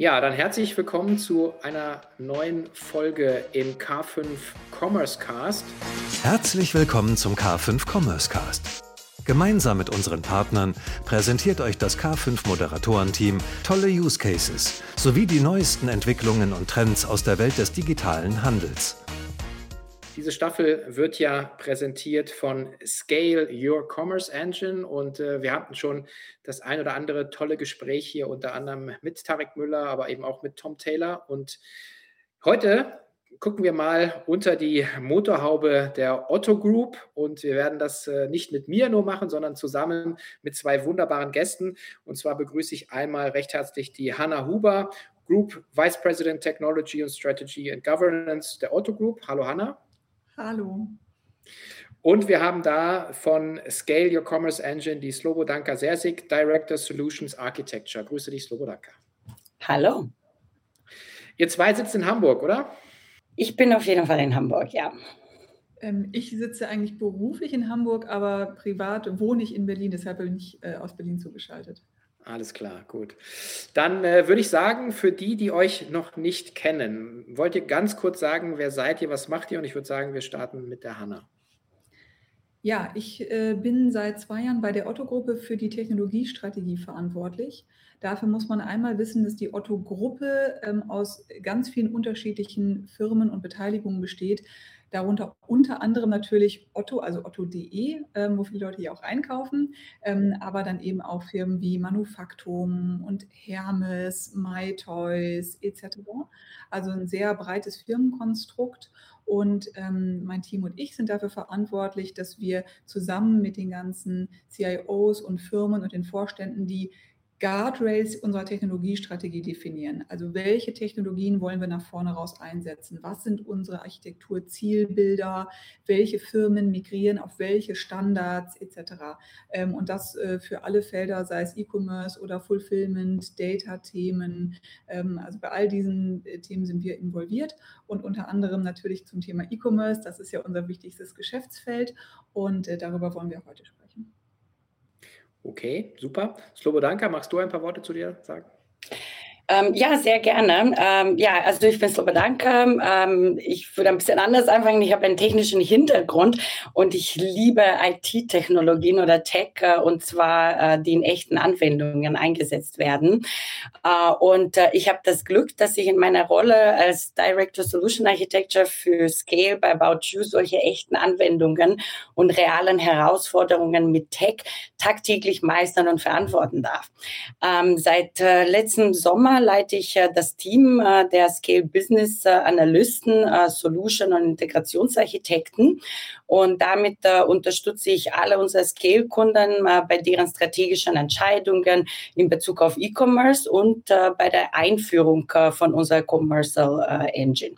Ja, dann herzlich willkommen zu einer neuen Folge im K5 Commerce Cast. Herzlich willkommen zum K5 Commerce Cast. Gemeinsam mit unseren Partnern präsentiert euch das K5 Moderatorenteam tolle Use Cases sowie die neuesten Entwicklungen und Trends aus der Welt des digitalen Handels. Diese Staffel wird ja präsentiert von Scale Your Commerce Engine und äh, wir hatten schon das ein oder andere tolle Gespräch hier, unter anderem mit Tarek Müller, aber eben auch mit Tom Taylor. Und heute gucken wir mal unter die Motorhaube der Otto Group und wir werden das äh, nicht mit mir nur machen, sondern zusammen mit zwei wunderbaren Gästen. Und zwar begrüße ich einmal recht herzlich die Hanna Huber, Group Vice President Technology and Strategy and Governance der Otto Group. Hallo Hanna. Hallo. Und wir haben da von Scale Your Commerce Engine die Slobodanka Sersik, Director Solutions Architecture. Grüße dich, Slobodanka. Hallo. Ihr zwei sitzt in Hamburg, oder? Ich bin auf jeden Fall in Hamburg, ja. Ähm, ich sitze eigentlich beruflich in Hamburg, aber privat wohne ich in Berlin, deshalb bin ich äh, aus Berlin zugeschaltet. Alles klar, gut. Dann äh, würde ich sagen, für die, die euch noch nicht kennen, wollt ihr ganz kurz sagen, wer seid ihr, was macht ihr? Und ich würde sagen, wir starten mit der Hanna. Ja, ich äh, bin seit zwei Jahren bei der Otto-Gruppe für die Technologiestrategie verantwortlich. Dafür muss man einmal wissen, dass die Otto-Gruppe ähm, aus ganz vielen unterschiedlichen Firmen und Beteiligungen besteht. Darunter unter anderem natürlich Otto, also otto.de, ähm, wo viele Leute ja auch einkaufen, ähm, aber dann eben auch Firmen wie Manufaktum und Hermes, MyToys etc. Also ein sehr breites Firmenkonstrukt. Und ähm, mein Team und ich sind dafür verantwortlich, dass wir zusammen mit den ganzen CIOs und Firmen und den Vorständen die Guardrails unserer Technologiestrategie definieren. Also welche Technologien wollen wir nach vorne raus einsetzen? Was sind unsere Architekturzielbilder? Welche Firmen migrieren auf welche Standards etc. Ähm, und das äh, für alle Felder, sei es E-Commerce oder Fulfillment, Data-Themen. Ähm, also bei all diesen äh, Themen sind wir involviert und unter anderem natürlich zum Thema E-Commerce. Das ist ja unser wichtigstes Geschäftsfeld und äh, darüber wollen wir heute sprechen. Okay, super. Slobodanka, magst du ein paar Worte zu dir sagen? Ähm, ja, sehr gerne. Ähm, ja, also ich bin Slobodanka. Ähm, ich würde ein bisschen anders anfangen. Ich habe einen technischen Hintergrund und ich liebe IT-Technologien oder Tech äh, und zwar äh, die in echten Anwendungen eingesetzt werden. Äh, und äh, ich habe das Glück, dass ich in meiner Rolle als Director Solution Architecture für Scale bei About You solche echten Anwendungen und realen Herausforderungen mit Tech tagtäglich meistern und verantworten darf. Ähm, seit äh, letztem Sommer leite ich äh, das Team äh, der Scale Business äh, Analysten, Solution und Integrationsarchitekten. Und damit unterstütze ich alle unsere Scale-Kunden bei deren strategischen Entscheidungen in Bezug auf E-Commerce und bei der Einführung von unserer Commercial Engine.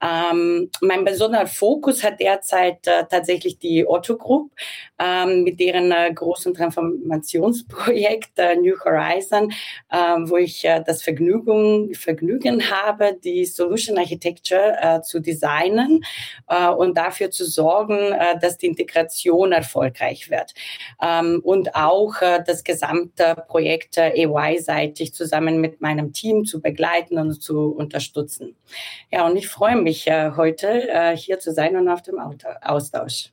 Ähm, mein besonderer Fokus hat derzeit äh, tatsächlich die Otto Group ähm, mit deren äh, großen Transformationsprojekt äh, New Horizon, wo ich das Vergnügen, Vergnügen habe, die Solution Architecture äh, zu designen äh, und dafür zu sorgen, äh, dass die Integration erfolgreich wird. Ähm, und auch äh, das gesamte Projekt äh, EY-seitig zusammen mit meinem Team zu begleiten und zu unterstützen. Ja, und ich freue mich äh, heute hier zu sein und auf dem Austausch.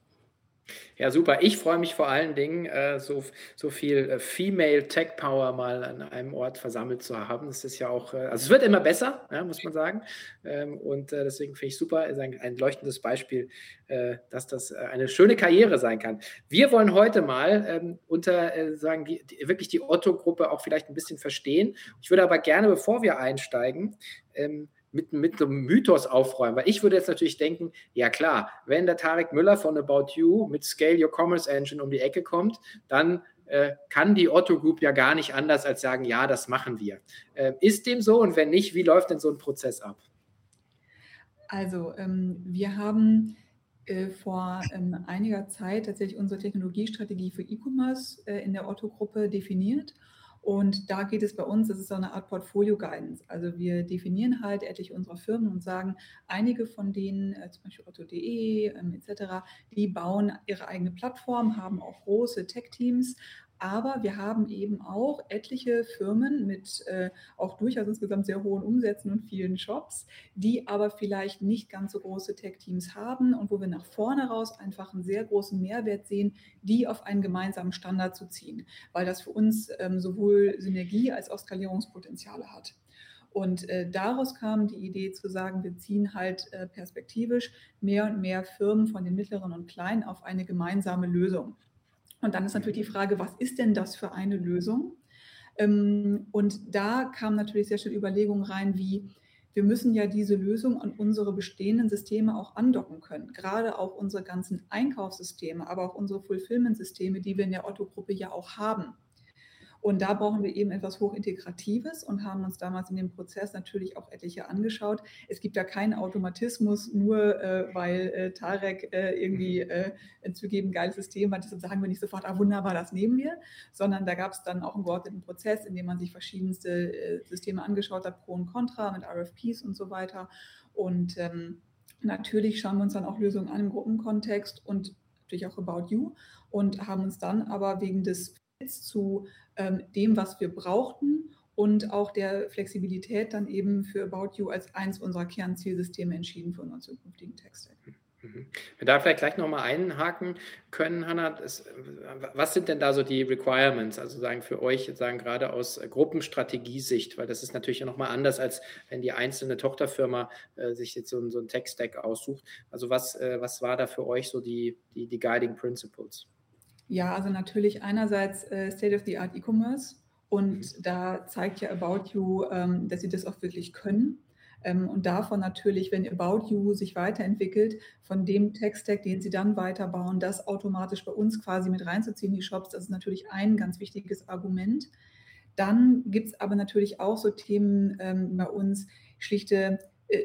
Ja, super. Ich freue mich vor allen Dingen, äh, so, so viel äh, Female Tech Power mal an einem Ort versammelt zu haben. Das ist ja auch, äh, also es wird immer besser, muss man sagen. Ähm, und deswegen finde ich super, ist ein, ein leuchtendes Beispiel, dass das eine schöne Karriere sein kann. Wir wollen heute mal ähm, unter, sagen, die, wirklich die Otto-Gruppe auch vielleicht ein bisschen verstehen. Ich würde aber gerne, bevor wir einsteigen, ähm, mit, mit so einem Mythos aufräumen. Weil ich würde jetzt natürlich denken, ja klar, wenn der Tarek Müller von About You mit Scale Your Commerce Engine um die Ecke kommt, dann äh, kann die Otto Group ja gar nicht anders als sagen, ja, das machen wir. Äh, ist dem so? Und wenn nicht, wie läuft denn so ein Prozess ab? Also, ähm, wir haben äh, vor ähm, einiger Zeit tatsächlich unsere Technologiestrategie für E-Commerce äh, in der Otto-Gruppe definiert und da geht es bei uns, das ist so eine Art Portfolio-Guidance. Also wir definieren halt etliche unserer Firmen und sagen, einige von denen, äh, zum Beispiel Otto.de ähm, etc., die bauen ihre eigene Plattform, haben auch große Tech-Teams Aber wir haben eben auch etliche Firmen mit äh, auch durchaus insgesamt sehr hohen Umsätzen und vielen Shops, die aber vielleicht nicht ganz so große Tech-Teams haben und wo wir nach vorne raus einfach einen sehr großen Mehrwert sehen, die auf einen gemeinsamen Standard zu ziehen, weil das für uns ähm, sowohl Synergie als auch Skalierungspotenziale hat. Und äh, daraus kam die Idee zu sagen, wir ziehen halt äh, perspektivisch mehr und mehr Firmen von den mittleren und kleinen auf eine gemeinsame Lösung. Und dann ist natürlich die Frage, was ist denn das für eine Lösung? Ähm, und da kamen natürlich sehr schnell Überlegungen rein, wie wir müssen ja diese Lösung an unsere bestehenden Systeme auch andocken können. Gerade auch unsere ganzen Einkaufssysteme, aber auch unsere Fulfillment-Systeme, die wir in der Otto-Gruppe ja auch haben. Und da brauchen wir eben etwas Hochintegratives und haben uns damals in dem Prozess natürlich auch etliche angeschaut. Es gibt da keinen Automatismus, nur äh, weil äh, Tarek äh, irgendwie äh, zugeben geiles System hat, deshalb sagen wir nicht sofort, ah wunderbar, das nehmen wir, sondern da gab es dann auch einen geordneten Prozess, in dem man sich verschiedenste äh, Systeme angeschaut hat, Pro und Contra mit RFPs und so weiter. Und ähm, natürlich schauen wir uns dann auch Lösungen an im Gruppenkontext und natürlich auch About You und haben uns dann aber wegen des zu ähm, dem, was wir brauchten und auch der Flexibilität dann eben für About You als eins unserer Kernzielsysteme entschieden für unseren zukünftigen Tech-Stack. Mhm. Wir da vielleicht gleich nochmal einhaken können, Hanna. Was sind denn da so die Requirements, also sagen für euch, sagen gerade aus Gruppenstrategiesicht, weil das ist natürlich nochmal anders, als wenn die einzelne Tochterfirma äh, sich jetzt so, so einen Tech-Stack aussucht. Also was, äh, was war da für euch so die, die, die Guiding Principles? Ja, also natürlich einerseits äh, State-of-the-Art E-Commerce und mhm. da zeigt ja About You, ähm, dass sie das auch wirklich können. Ähm, und davon natürlich, wenn About You sich weiterentwickelt, von dem Tech-Stack, den sie dann weiterbauen, das automatisch bei uns quasi mit reinzuziehen, die Shops, das ist natürlich ein ganz wichtiges Argument. Dann gibt es aber natürlich auch so Themen ähm, bei uns, schlichte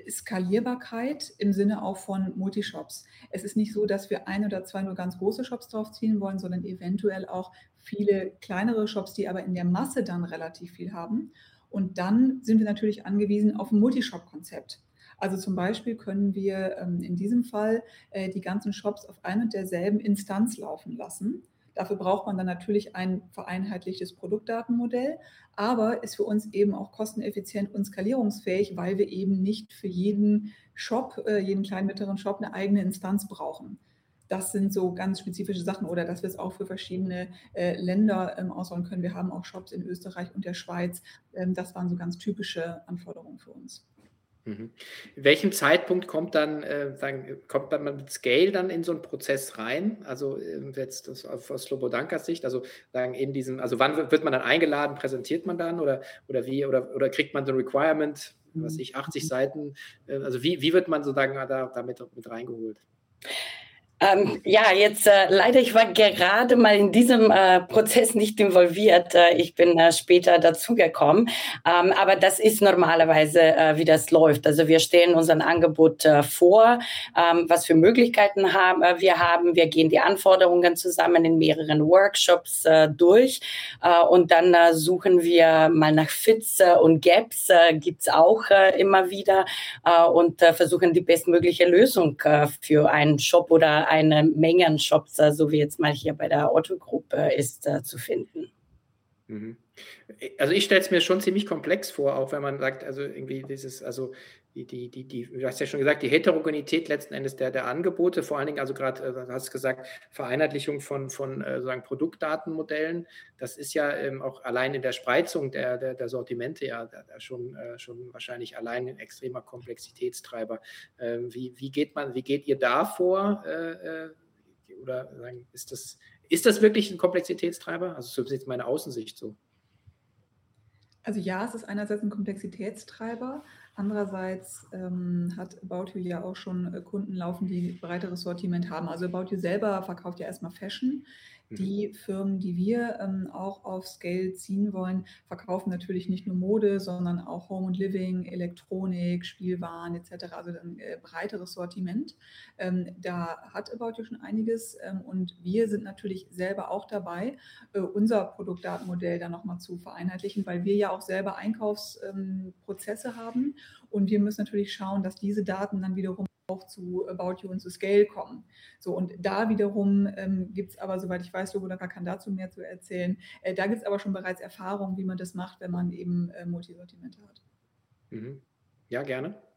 Skalierbarkeit im Sinne auch von Multishops. Es ist nicht so, dass wir ein oder zwei nur ganz große Shops draufziehen wollen, sondern eventuell auch viele kleinere Shops, die aber in der Masse dann relativ viel haben. Und dann sind wir natürlich angewiesen auf ein Multishop-Konzept. Also zum Beispiel können wir ähm, in diesem Fall äh, die ganzen Shops auf ein und derselben Instanz laufen lassen. Dafür braucht man dann natürlich ein vereinheitlichtes Produktdatenmodell, aber ist für uns eben auch kosteneffizient und skalierungsfähig, weil wir eben nicht für jeden Shop, äh, jeden kleinen mittleren Shop eine eigene Instanz brauchen. Das sind so ganz spezifische Sachen oder dass wir es auch für verschiedene äh, Länder ähm, ausrollen können. Wir haben auch Shops in Österreich und der Schweiz. Ähm, das waren so ganz typische Anforderungen für uns. Mhm. In welchem Zeitpunkt kommt dann, äh, sagen, kommt man mit Scale dann in so einen Prozess rein? Also äh, jetzt das, aus Slobodankas Sicht, also sagen in diesem, also wann wird man dann eingeladen, präsentiert man dann oder, oder wie, oder, oder kriegt man so ein Requirement, was ich, 80 Seiten, äh, also wie, wie wird man sozusagen da, damit mit reingeholt? Ähm, ja, jetzt äh, leider, ich war gerade mal in diesem äh, Prozess nicht involviert. Äh, ich bin äh, später dazugekommen. Ähm, aber das ist normalerweise, äh, wie das läuft. Also wir stellen unser Angebot äh, vor, ähm, was für Möglichkeiten haben, wir haben. Wir gehen die Anforderungen zusammen in mehreren Workshops durch und dann suchen wir mal nach Fits und Gaps, gibt's auch immer wieder und versuchen die bestmögliche Lösung für einen Shop oder eine Menge Shops, so wie jetzt mal hier bei der Otto-Gruppe ist, äh, zu finden. Mhm. Also ich stelle es mir schon ziemlich komplex vor, auch wenn man sagt, also irgendwie dieses, also die, die, die, die, du hast ja schon gesagt, die Heterogenität letzten Endes der, der Angebote, vor allen Dingen, also gerade, äh, du hast gesagt, Vereinheitlichung von, von äh, sozusagen Produktdatenmodellen, das ist ja ähm, auch allein in der Spreizung der, der, der Sortimente ja da, da schon, äh, schon wahrscheinlich allein ein extremer Komplexitätstreiber. Ähm, wie, wie geht man, wie geht ihr da vor? Äh, äh oder sagen, ist das, ist das wirklich ein Komplexitätstreiber? Also so ist jetzt meine Außensicht so. Also ja, es ist einerseits ein Komplexitätstreiber, Andererseits ähm, hat About You ja auch schon äh, Kunden laufen, die breiteres Sortiment haben. Also About You selber verkauft ja erstmal Fashion. Mhm. Die Firmen, die wir ähm, auch auf Scale ziehen wollen, verkaufen natürlich nicht nur Mode, sondern auch Home and Living, Elektronik, Spielwaren etc. Also ein äh, breiteres Sortiment. Ähm, da hat About You schon einiges ähm, und wir sind natürlich selber auch dabei, äh, unser Produktdatenmodell dann nochmal zu vereinheitlichen, weil wir ja auch selber Einkaufsprozesse ähm, haben und wir müssen natürlich schauen, dass diese Daten dann wiederum auch zu About You und zu Scale kommen. So, und da wiederum ähm, gibt es aber, soweit ich weiß, Logodaka kann dazu mehr zu erzählen, äh, da gibt es aber schon bereits Erfahrungen, wie man das macht, wenn man eben äh, Multisortimente hat. Mhm. Ja, gerne.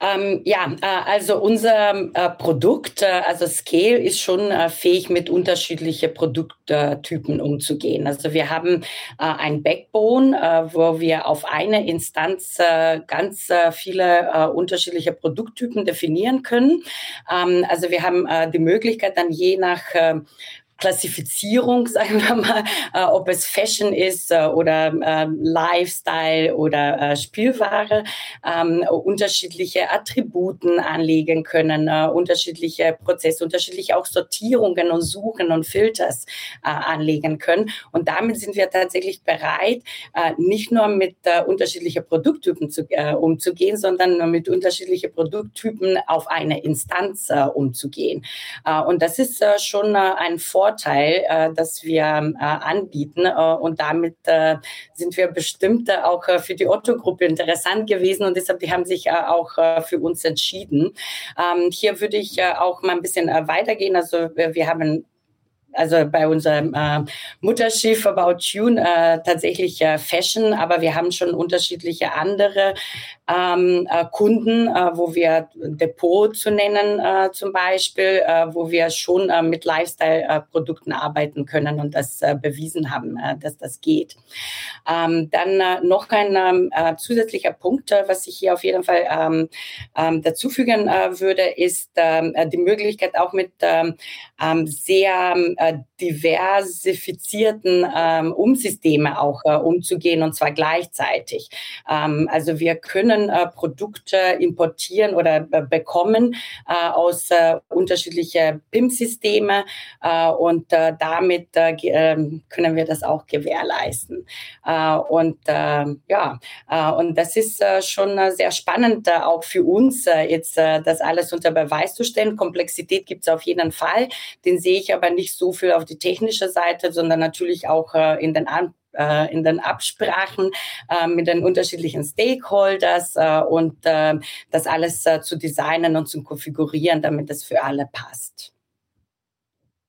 Ähm, ja, äh, also unser äh, Produkt, äh, also Scale, ist schon äh, fähig, mit unterschiedlichen Produkttypen umzugehen. Also wir haben äh, ein Backbone, äh, wo wir auf eine Instanz ganz viele unterschiedliche Produkttypen definieren können. Ähm, also wir haben die Möglichkeit dann je nach Klassifizierung, sagen wir mal, äh, ob es Fashion ist äh, oder äh, Lifestyle oder äh, Spielware, ähm, unterschiedliche Attributen anlegen können, äh, unterschiedliche Prozesse, unterschiedliche auch Sortierungen und Suchen und Filters äh, anlegen können. Und damit sind wir tatsächlich bereit, nicht nur mit unterschiedlichen Produkttypen zu, umzugehen, sondern mit unterschiedlichen Produkttypen auf eine Instanz umzugehen. und das ist schon ein Vorteil, Vorteil, äh, das wir äh, anbieten. Äh, und damit äh, sind wir bestimmt auch äh, für die Otto-Gruppe interessant gewesen und deshalb die haben sich äh, auch für uns entschieden. Ähm, hier würde ich auch mal ein bisschen weitergehen. Also wir haben also bei unserem äh, Mutterschiff About Tune äh, tatsächlich äh, Fashion, aber wir haben schon unterschiedliche andere ähm, äh, Kunden, äh, wo wir Depot zu nennen äh, zum Beispiel, äh, wo wir schon äh, mit Lifestyle-Produkten arbeiten können und das äh, bewiesen haben, äh, dass das geht. Ähm, dann äh, noch ein ähm, äh, zusätzlicher Punkt, äh, was ich hier auf jeden Fall ähm, ähm, dazufügen äh, würde, ist ähm, äh, die Möglichkeit auch mit ähm, sehr äh, diversifizierten ähm, Umsysteme auch äh, umzugehen und zwar gleichzeitig. Ähm, also wir können äh, Produkte importieren oder äh, bekommen äh, aus äh, unterschiedliche PIM-Systeme äh, und äh, damit äh, ähm, können wir das auch gewährleisten. Äh, und äh, ja, äh, und das ist äh, schon äh, sehr spannend äh, auch für uns äh, jetzt äh, das alles unter Beweis zu stellen. Komplexität gibt es auf jeden Fall, den sehe ich aber nicht so viel auf die technische Seite, sondern natürlich auch äh, in den An äh, in den Absprachen äh, mit den unterschiedlichen Stakeholders äh, und äh, das alles äh, zu designen und zu konfigurieren, damit es für alle passt.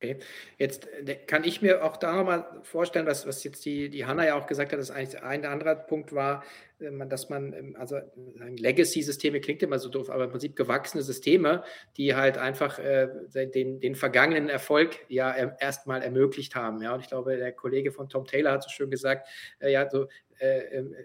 Okay, jetzt äh, kann ich mir auch da nochmal vorstellen, was, was jetzt die, die Hanna ja auch gesagt hat, dass eigentlich ein anderer Punkt war, dass man, ähm, also Legacy-Systeme klingt immer so doof, aber im Prinzip gewachsene Systeme, die halt einfach äh, den, den vergangenen Erfolg ja erstmal ermöglicht haben. Ja, und ich glaube, der Kollege von Tom Taylor hat so schön gesagt, äh, ja, so äh, ähm,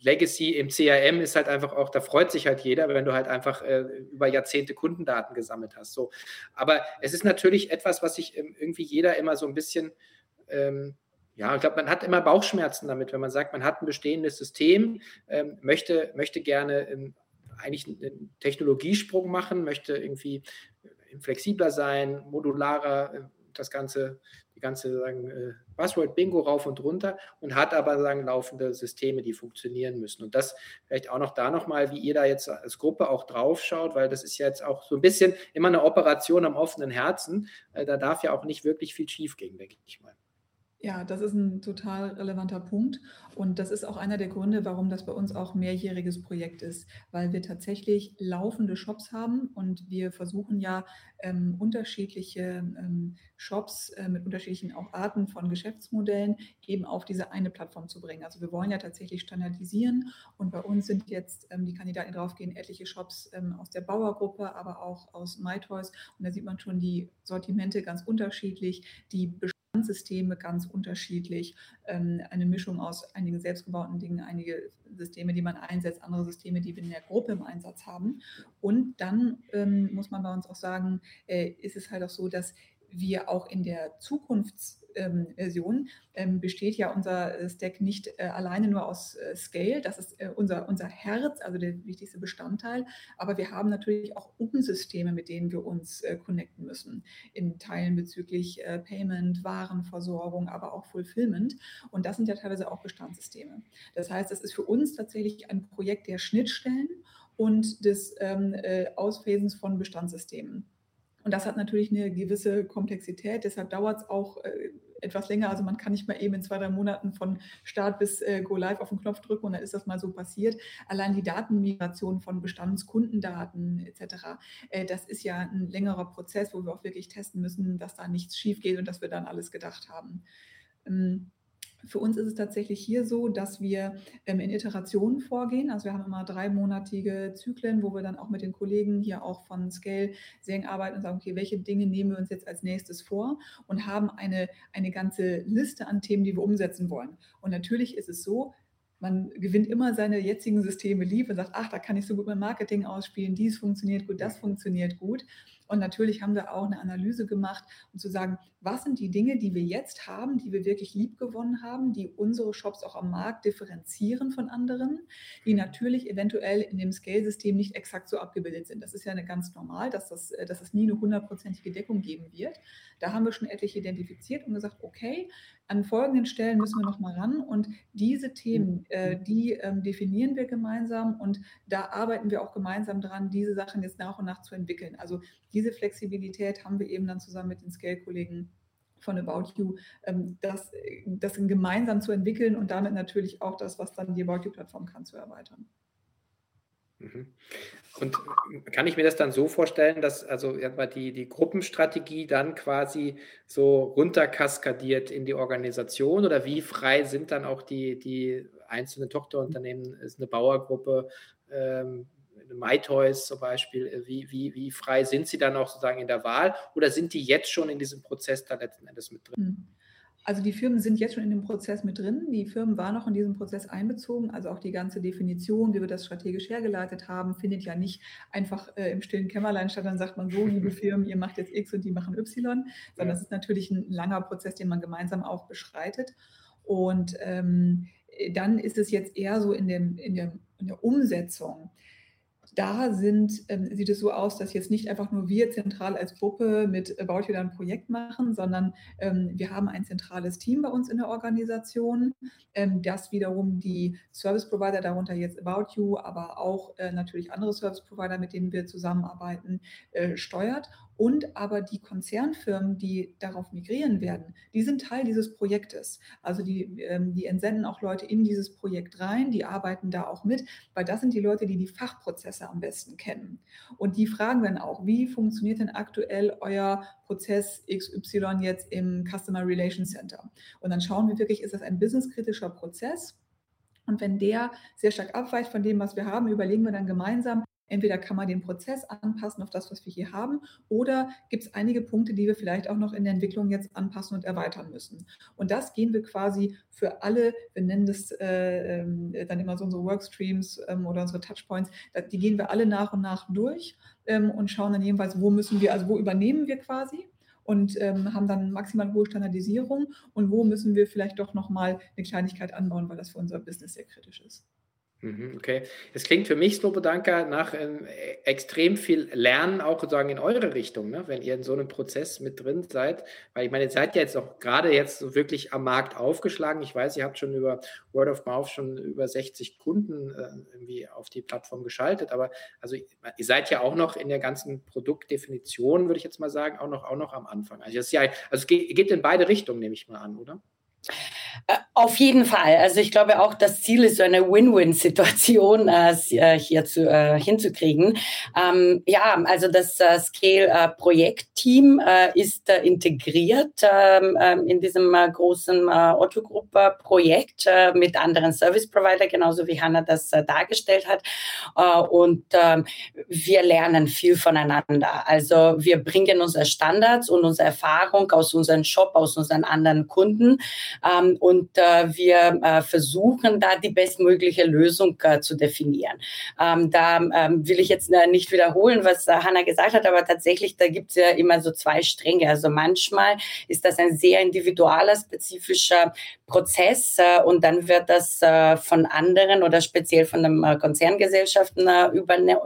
Legacy im CRM ist halt einfach auch, da freut sich halt jeder, wenn du halt einfach äh, über Jahrzehnte Kundendaten gesammelt hast. So. Aber es ist natürlich etwas, was sich ähm, irgendwie jeder immer so ein bisschen, ähm, ja, ich glaube, man hat immer Bauchschmerzen damit, wenn man sagt, man hat ein bestehendes System, ähm, möchte, möchte gerne ähm, eigentlich einen Technologiesprung machen, möchte irgendwie äh, flexibler sein, modularer, äh, das Ganze ganze sagen, äh, Buzzword-Bingo rauf und runter und hat aber sagen, laufende Systeme, die funktionieren müssen. Und das vielleicht auch noch da nochmal, wie ihr da jetzt als Gruppe auch drauf schaut, weil das ist ja jetzt auch so ein bisschen immer eine Operation am offenen Herzen. Da darf ja auch nicht wirklich viel schief gehen, denke ich mal. Ja, das ist ein total relevanter Punkt. Und das ist auch einer der Gründe, warum das bei uns auch mehrjähriges Projekt ist, weil wir tatsächlich laufende Shops haben und wir versuchen ja ähm, unterschiedliche ähm, Shops äh, mit unterschiedlichen auch Arten von Geschäftsmodellen eben auf diese eine Plattform zu bringen. Also wir wollen ja tatsächlich standardisieren und bei uns sind jetzt ähm, die Kandidaten, draufgehen, etliche Shops ähm, aus der Bauergruppe, aber auch aus MyToys. Und da sieht man schon die Sortimente ganz unterschiedlich, die Systeme ganz unterschiedlich. Ähm, eine Mischung aus einigen selbstgebauten Dingen, einige Systeme, die man einsetzt, andere Systeme, die wir in der Gruppe im Einsatz haben. Und dann ähm, muss man bei uns auch sagen, äh, ist es halt auch so, dass wir auch in der Zukunfts- ähm, Version ähm, besteht ja unser äh, Stack nicht äh, alleine nur aus äh, Scale, das ist äh, unser, unser Herz, also der wichtigste Bestandteil, aber wir haben natürlich auch Umsysteme, mit denen wir uns äh, connecten müssen, in Teilen bezüglich äh, Payment, Warenversorgung, aber auch Fulfillment und das sind ja teilweise auch Bestandssysteme. Das heißt, das ist für uns tatsächlich ein Projekt der Schnittstellen und des ähm, Ausphasens von Bestandssystemen. Und das hat natürlich eine gewisse Komplexität. Deshalb dauert es auch äh, etwas länger. Also man kann nicht mal eben in zwei, drei Monaten von Start bis äh, Go Live auf den Knopf drücken und dann ist das mal so passiert. Allein die Datenmigration von Bestandskundendaten etc., äh, das ist ja ein längerer Prozess, wo wir auch wirklich testen müssen, dass da nichts schief geht und dass wir dann alles gedacht haben. Ähm, für uns ist es tatsächlich hier so, dass wir ähm, in Iterationen vorgehen. Also wir haben immer dreimonatige Zyklen, wo wir dann auch mit den Kollegen hier auch von Scale sehr eng arbeiten und sagen, okay, welche Dinge nehmen wir uns jetzt als nächstes vor und haben eine, eine ganze Liste an Themen, die wir umsetzen wollen. Und natürlich ist es so, man gewinnt immer seine jetzigen Systeme lieb und sagt, ach, da kann ich so gut mein Marketing ausspielen, dies funktioniert gut, das funktioniert gut. Und natürlich haben wir auch eine Analyse gemacht, um zu sagen, was sind die Dinge, die wir jetzt haben, die wir wirklich lieb gewonnen haben, die unsere Shops auch am Markt differenzieren von anderen, die natürlich eventuell in dem Scale-System nicht exakt so abgebildet sind. Das ist ja eine ganz normal, dass, das, äh, dass es nie eine hundertprozentige Deckung geben wird. Da haben wir schon etliche identifiziert und gesagt, okay, an folgenden Stellen müssen wir nochmal ran und diese Themen, äh, die ähm, definieren wir gemeinsam und da arbeiten wir auch gemeinsam dran, diese Sachen jetzt nach und nach zu entwickeln. Also diese Flexibilität haben wir eben dann zusammen mit den Scale-Kollegen von About You, ähm, das, das gemeinsam zu entwickeln und damit natürlich auch das, was dann die About You-Plattform kann, zu erweitern. Mhm. Und kann ich mir das dann so vorstellen, dass also die, die Gruppenstrategie dann quasi so runterkaskadiert in die Organisation oder wie frei sind dann auch die, die einzelnen Tochterunternehmen? Ist eine Bauergruppe, ähm, MyToys zum Beispiel, äh, wie, wie, wie frei sind sie dann auch sozusagen in der Wahl oder sind die jetzt schon in diesem Prozess da letzten Endes mit drin? Hm. Also die Firmen sind jetzt schon in dem Prozess mit drin. Die Firmen waren noch in diesem Prozess einbezogen. Also auch die ganze Definition, wie wir das strategisch hergeleitet haben, findet ja nicht einfach äh, im stillen Kämmerlein statt. Dann sagt man so, liebe Firmen, ihr macht jetzt X und die machen Y, sondern es ist natürlich ein langer Prozess, den man gemeinsam auch beschreitet. Und ähm, dann ist es jetzt eher so in, dem, in, der, in der Umsetzung da sind, ähm, sieht es so aus, dass jetzt nicht einfach nur wir zentral als Gruppe mit About You ein Projekt machen, sondern ähm, wir haben ein zentrales Team bei uns in der Organisation, ähm, das wiederum die Service Provider, darunter jetzt About You, aber auch äh, natürlich andere Service Provider, mit denen wir zusammenarbeiten, äh, steuert und aber die Konzernfirmen, die darauf migrieren werden, die sind Teil dieses Projektes. Also die, ähm, die entsenden auch Leute in dieses Projekt rein, die arbeiten da auch mit, weil das sind die Leute, die die Fachprozesse am besten kennen. Und die fragen dann auch, wie funktioniert denn aktuell euer Prozess XY jetzt im Customer Relations Center? Und dann schauen wir wirklich, ist das ein businesskritischer Prozess? Und wenn der sehr stark abweicht von dem, was wir haben, überlegen wir dann gemeinsam, Entweder kann man den Prozess anpassen auf das, was wir hier haben, oder gibt es einige Punkte, die wir vielleicht auch noch in der Entwicklung jetzt anpassen und erweitern müssen. Und das gehen wir quasi für alle, wir nennen das äh, äh, dann immer so unsere Workstreams ähm, oder unsere Touchpoints, die gehen wir alle nach und nach durch ähm, und schauen dann jedenfalls, wo müssen wir, also wo übernehmen wir quasi und ähm, haben dann maximal hohe Standardisierung und wo müssen wir vielleicht doch nochmal eine Kleinigkeit anbauen, weil das für unser Business sehr kritisch ist. Mhm, okay, es klingt für mich, Slobodanka, nach ähm, extrem viel Lernen auch sozusagen in eure Richtung, ne? wenn ihr in so einem Prozess mit drin seid. Weil ich meine, ihr seid ja jetzt auch gerade jetzt so wirklich am Markt aufgeschlagen. Ich weiß, ihr habt schon über Word of Mouth schon über 60 Kunden äh, irgendwie auf die Plattform geschaltet. Aber also ihr seid ja auch noch in der ganzen Produktdefinition, würde ich jetzt mal sagen, auch noch, auch noch am Anfang. Also, das ja, also es geht, geht in beide Richtungen, nehme ich mal an, oder? Äh, auf jeden Fall. Also ich glaube auch, das Ziel ist so eine Win-Win-Situation äh, äh, hier zu, äh, hinzukriegen. Ähm, ja, also das äh, Scale-Projektteam äh, ist integriert ähm, ähm, in diesem großen Otto-Gruppe-Projekt mit anderen Service-Provider, genauso wie Hanna das dargestellt hat. und ähm, wir lernen viel voneinander. Also wir bringen unsere Standards und unsere Erfahrung aus unserem Shop, aus unseren anderen Kunden und äh, wir äh, versuchen da die bestmögliche Lösung äh, zu definieren. Ähm, da ähm, will ich jetzt äh, nicht wiederholen, was äh, Hanna gesagt hat, aber tatsächlich, da gibt es ja immer so zwei Stränge. Also manchmal ist das ein sehr individualer, spezifischer Prozess äh, und dann wird das äh, von anderen oder speziell von den äh, Konzerngesellschaften äh,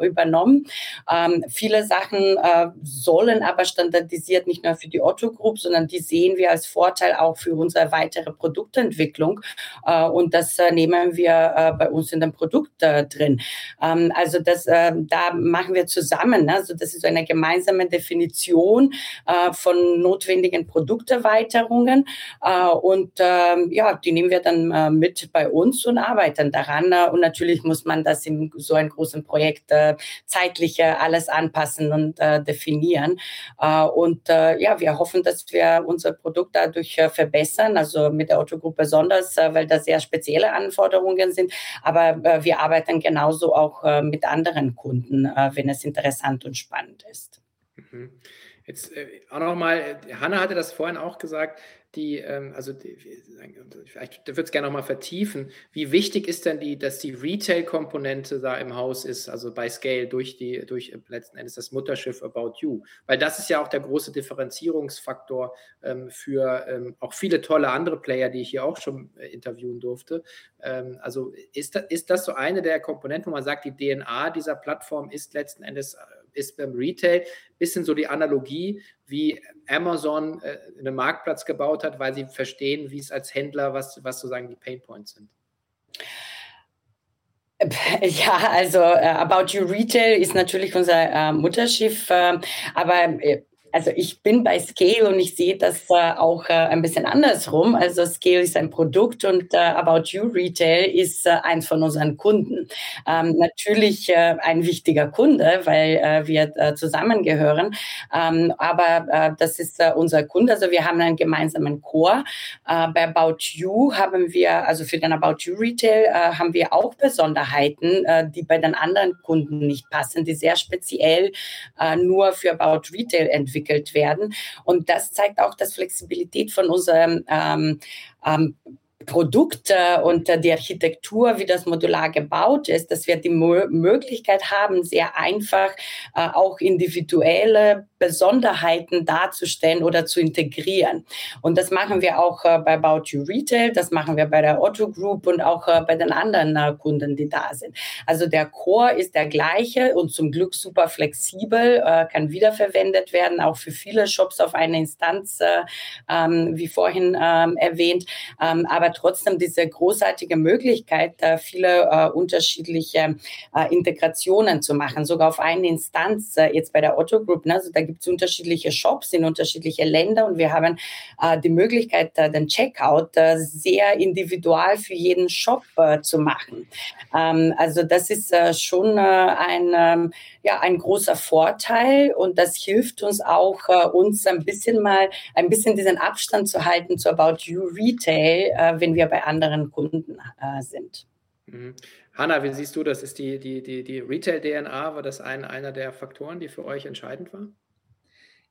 übernommen. Ähm, viele Sachen äh, sollen aber standardisiert nicht nur für die Otto Group, sondern die sehen wir als Vorteil auch für unsere weitere Produkte Produktentwicklung äh, und das äh, nehmen wir äh, bei uns in dem Produkt drin. Ähm, also das, äh, da machen wir zusammen. Ne? Also das ist eine gemeinsame Definition von notwendigen Produkterweiterungen und ähm, ja, die nehmen wir dann mit bei uns und arbeiten daran. Und natürlich muss man das in so einem großen Projekt zeitlich alles anpassen und definieren. Und ja, wir hoffen, dass wir unser Produkt dadurch verbessern, also mit der Autogruppe besonders, äh, weil da sehr spezielle Anforderungen sind. Aber äh, wir arbeiten genauso auch äh, mit anderen Kunden, wenn es interessant und spannend ist. Mhm. Jetzt auch nochmal, Hanna hatte das vorhin auch gesagt, die, ähm, also vielleicht würde es gerne nochmal vertiefen, wie wichtig ist denn die, dass die Retail-Komponente da im Haus ist, also bei Scale durch die, durch letzten Endes das Mutterschiff About You, weil das ist ja auch der große Differenzierungsfaktor ähm, für ähm, auch viele tolle andere Player, die ich hier auch schon äh, interviewen durfte. Also ist, da, ist das so eine der Komponenten, wo man sagt, die DNA dieser Plattform ist letzten Endes äh, ist beim Retail bisschen so die Analogie, wie Amazon äh, einen Marktplatz gebaut hat, weil sie verstehen, wie es als Händler, was, was sozusagen die Painpoints sind. Ja, also äh, About You Retail ist natürlich unser äh, Mutterschiff, äh, aber äh, also ich bin bei Scale und ich sehe das äh, auch äh, ein bisschen andersrum. Also Scale ist ein Produkt und äh, About You Retail ist äh, eins von unseren Kunden. Ähm, natürlich äh, ein wichtiger Kunde, weil äh, wir zusammengehören. Ähm, aber das ist unser Kunde. Also wir haben einen gemeinsamen. Äh, bei About You haben wir, also für den About You Retail haben wir auch Besonderheiten, die bei den anderen Kunden nicht passen, die sehr speziell nur für About Retail entwickelt entwickelt werden. Und das zeigt auch, dass Flexibilität von unserem ähm, ähm, Produkt und die Architektur, wie das modular gebaut ist, dass wir die Möglichkeit haben, sehr einfach äh, auch individuelle Besonderheiten darzustellen oder zu integrieren. Und das machen wir auch äh, bei About You Retail, das machen wir bei der Otto Group und auch äh, bei den anderen Kunden, die da sind. Also der Core ist der gleiche und zum Glück super flexibel, kann wiederverwendet werden, auch für viele Shops auf eine Instanz, ähm, wie vorhin ähm, erwähnt. Ähm, aber trotzdem diese großartige Möglichkeit, äh, viele äh, unterschiedliche äh, Integrationen zu machen, sogar auf eine Instanz, äh, jetzt bei der Otto Group. Ne? Also da gibt es unterschiedliche Shops in unterschiedliche Länder und wir haben äh, die Möglichkeit, äh, den Checkout sehr individual für jeden Shop zu machen. Ähm, also das ist schon ein, ähm, ja, ein großer Vorteil und das hilft uns auch, uns ein bisschen mal, ein bisschen diesen Abstand zu halten zu About You Retail, wenn wir bei anderen Kunden äh, sind. Mhm. Hanna, wie siehst du das? Ist die, die, die, die Retail-DNA, war das ein, einer der Faktoren, die für euch entscheidend war?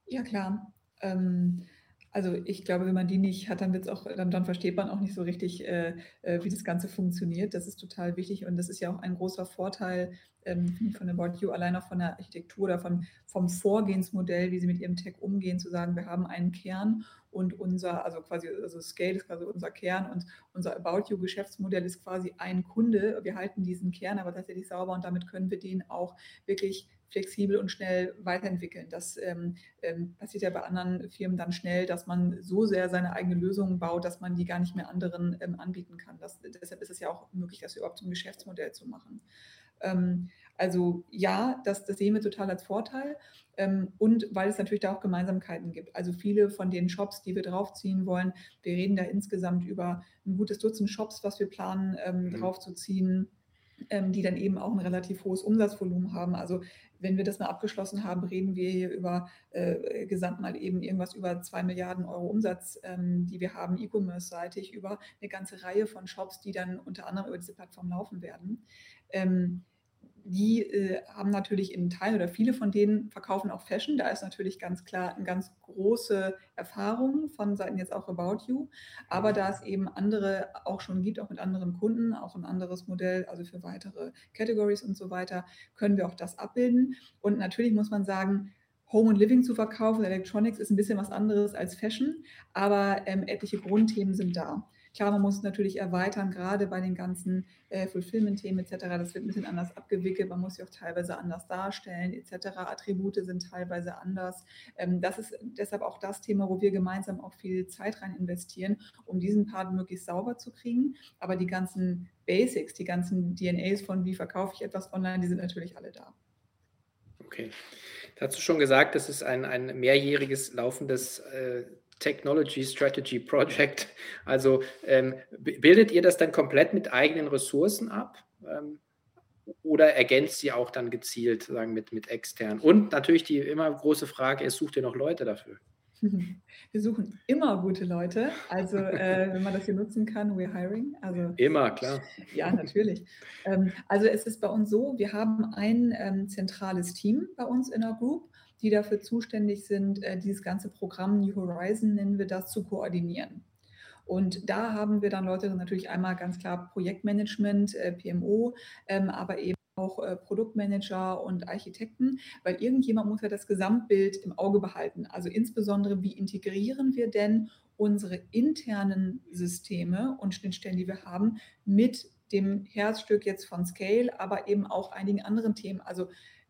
Ja, klar. Ähm, also ich glaube, wenn man die nicht hat, dann wird's auch, dann, dann versteht man auch nicht so richtig, äh, äh, wie das Ganze funktioniert. Das ist total wichtig und das ist ja auch ein großer Vorteil ähm, von About You, allein auch von der Architektur oder von, vom Vorgehensmodell, wie sie mit ihrem Tech umgehen, zu sagen, wir haben einen Kern und unser, also quasi, also Scale ist quasi unser Kern und unser About You Geschäftsmodell ist quasi ein Kunde. Wir halten diesen Kern aber tatsächlich sauber und damit können wir den auch wirklich flexibel und schnell weiterentwickeln. Das ähm, ähm, passiert ja bei anderen Firmen dann schnell, dass man so sehr seine eigene Lösungen baut, dass man die gar nicht mehr anderen ähm, anbieten kann. Das, deshalb ist es ja auch möglich, das überhaupt zum Geschäftsmodell zu machen. Ähm, also ja, das, das sehen wir total als Vorteil ähm, und weil es natürlich da auch Gemeinsamkeiten gibt. Also viele von den Shops, die wir draufziehen wollen, wir reden da insgesamt über ein gutes Dutzend Shops, was wir planen ähm, mhm. draufzuziehen, ähm, die dann eben auch ein relativ hohes Umsatzvolumen haben. Also wenn wir das mal abgeschlossen haben, reden wir hier über äh, gesamt mal eben irgendwas über zwei Milliarden Euro Umsatz, ähm, die wir haben, E-Commerce-seitig, über eine ganze Reihe von Shops, die dann unter anderem über diese Plattform laufen werden. Ähm, die äh, haben natürlich in Teilen oder viele von denen verkaufen auch Fashion. Da ist natürlich ganz klar eine ganz große Erfahrung von Seiten jetzt auch About You. Aber da es eben andere auch schon gibt, auch mit anderen Kunden, auch ein anderes Modell, also für weitere Categories und so weiter, können wir auch das abbilden. Und natürlich muss man sagen, Home und Living zu verkaufen, Electronics ist ein bisschen was anderes als Fashion, aber ähm, etliche Grundthemen sind da. Klar, man muss es natürlich erweitern, gerade bei den ganzen äh, Fulfillment-Themen etc. Das wird ein bisschen anders abgewickelt. Man muss sie auch teilweise anders darstellen etc. Attribute sind teilweise anders. Ähm, das ist deshalb auch das Thema, wo wir gemeinsam auch viel Zeit rein investieren, um diesen Part möglichst sauber zu kriegen. Aber die ganzen Basics, die ganzen DNAs von wie verkaufe ich etwas online, die sind natürlich alle da. Okay. Dazu schon gesagt, das ist ein, ein mehrjähriges laufendes äh, Technology Strategy Project. Also ähm, bildet ihr das dann komplett mit eigenen Ressourcen ab? Ähm, oder ergänzt sie auch dann gezielt sagen, mit, mit extern? Und natürlich die immer große Frage ist, sucht ihr noch Leute dafür? Wir suchen immer gute Leute. Also, äh, wenn man das hier nutzen kann, we're hiring. Also, immer, klar. Ja, natürlich. Ähm, also, es ist bei uns so, wir haben ein ähm, zentrales Team bei uns in der Group, die dafür zuständig sind, äh, dieses ganze Programm New Horizon, nennen wir das, zu koordinieren. Und da haben wir dann Leute natürlich einmal ganz klar Projektmanagement, äh, PMO, ähm, aber eben auch äh, Produktmanager und Architekten, weil irgendjemand muss ja das Gesamtbild im Auge behalten. Also insbesondere, wie integrieren wir denn unsere internen Systeme und Schnittstellen, die wir haben, mit dem Herzstück jetzt von Scale, aber eben auch einigen anderen Themen. Also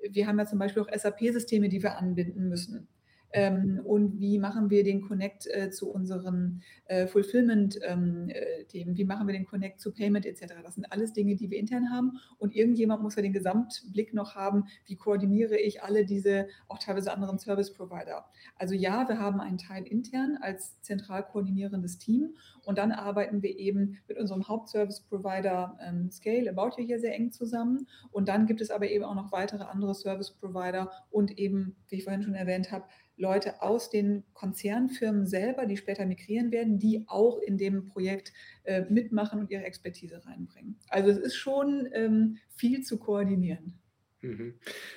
wir haben ja zum Beispiel auch SAP-Systeme, die wir anbinden müssen ähm, und wie machen wir den Connect äh, zu unseren äh, Fulfillment-Themen, ähm, äh, wie machen wir den Connect zu Payment etc. Das sind alles Dinge, die wir intern haben und irgendjemand muss ja den Gesamtblick noch haben, wie koordiniere ich alle diese auch teilweise anderen Service-Provider. Also ja, wir haben einen Teil intern als zentral koordinierendes Team und dann arbeiten wir eben mit unserem Hauptservice-Provider ähm, Scale, About You hier sehr eng zusammen und dann gibt es aber eben auch noch weitere andere Service-Provider und eben, wie ich vorhin schon erwähnt habe, Leute aus den Konzernfirmen selber, die später migrieren werden, die auch in dem Projekt äh, mitmachen und ihre Expertise reinbringen. Also es ist schon ähm, viel zu koordinieren. Mhm.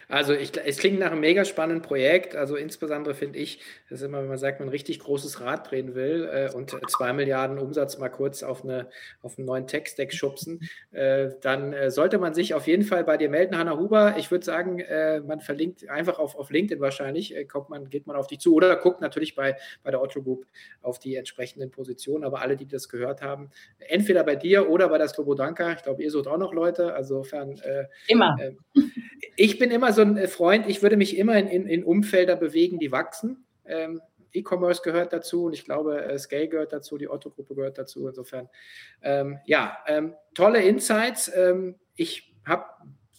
Also ich, es klingt nach einem mega spannenden Projekt. Also insbesondere finde ich, das ist immer, wenn man sagt, man ein richtig großes Rad drehen will äh, und zwei Milliarden Umsatz mal kurz auf, eine, auf einen neuen Tech-Stack schubsen, äh, dann äh, sollte man sich auf jeden Fall bei dir melden, Hanna Huber. Ich würde sagen, äh, man verlinkt einfach auf, auf LinkedIn wahrscheinlich, äh, kommt man, geht man auf dich zu oder guckt natürlich bei, bei der Otto Group auf die entsprechenden Positionen. Aber alle, die das gehört haben, entweder bei dir oder bei der Slobodanka. Ich glaube, ihr sucht auch noch Leute. Also insofern. Äh, Immer ich bin immer so ein äh, Freund, ich würde mich immer in, in, in Umfelder bewegen, die wachsen. Ähm, E-Commerce gehört dazu und ich glaube, äh, Scale gehört dazu, die Otto-Gruppe gehört dazu. Insofern, ähm, ja, ähm, tolle Insights. Ähm, ich habe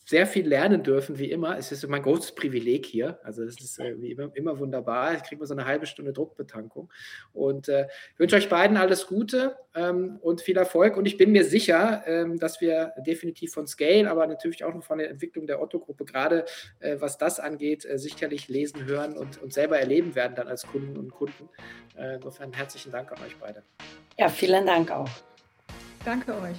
sehr viel lernen dürfen, wie immer. Es ist mein großes Privileg hier. Also es ist äh, wie immer, immer wunderbar. Ich kriege mal so eine halbe Stunde Druckbetankung. Und äh, ich wünsche euch beiden alles Gute ähm, und viel Erfolg. Und ich bin mir sicher, ähm, dass wir definitiv von Scale, aber natürlich auch noch von der Entwicklung der Otto-Gruppe, gerade äh, was das angeht, äh, sicherlich lesen, hören und, und selber erleben werden dann als Kunden und Kunden. Äh, insofern herzlichen Dank an euch beide. Ja, vielen Dank auch. Danke euch.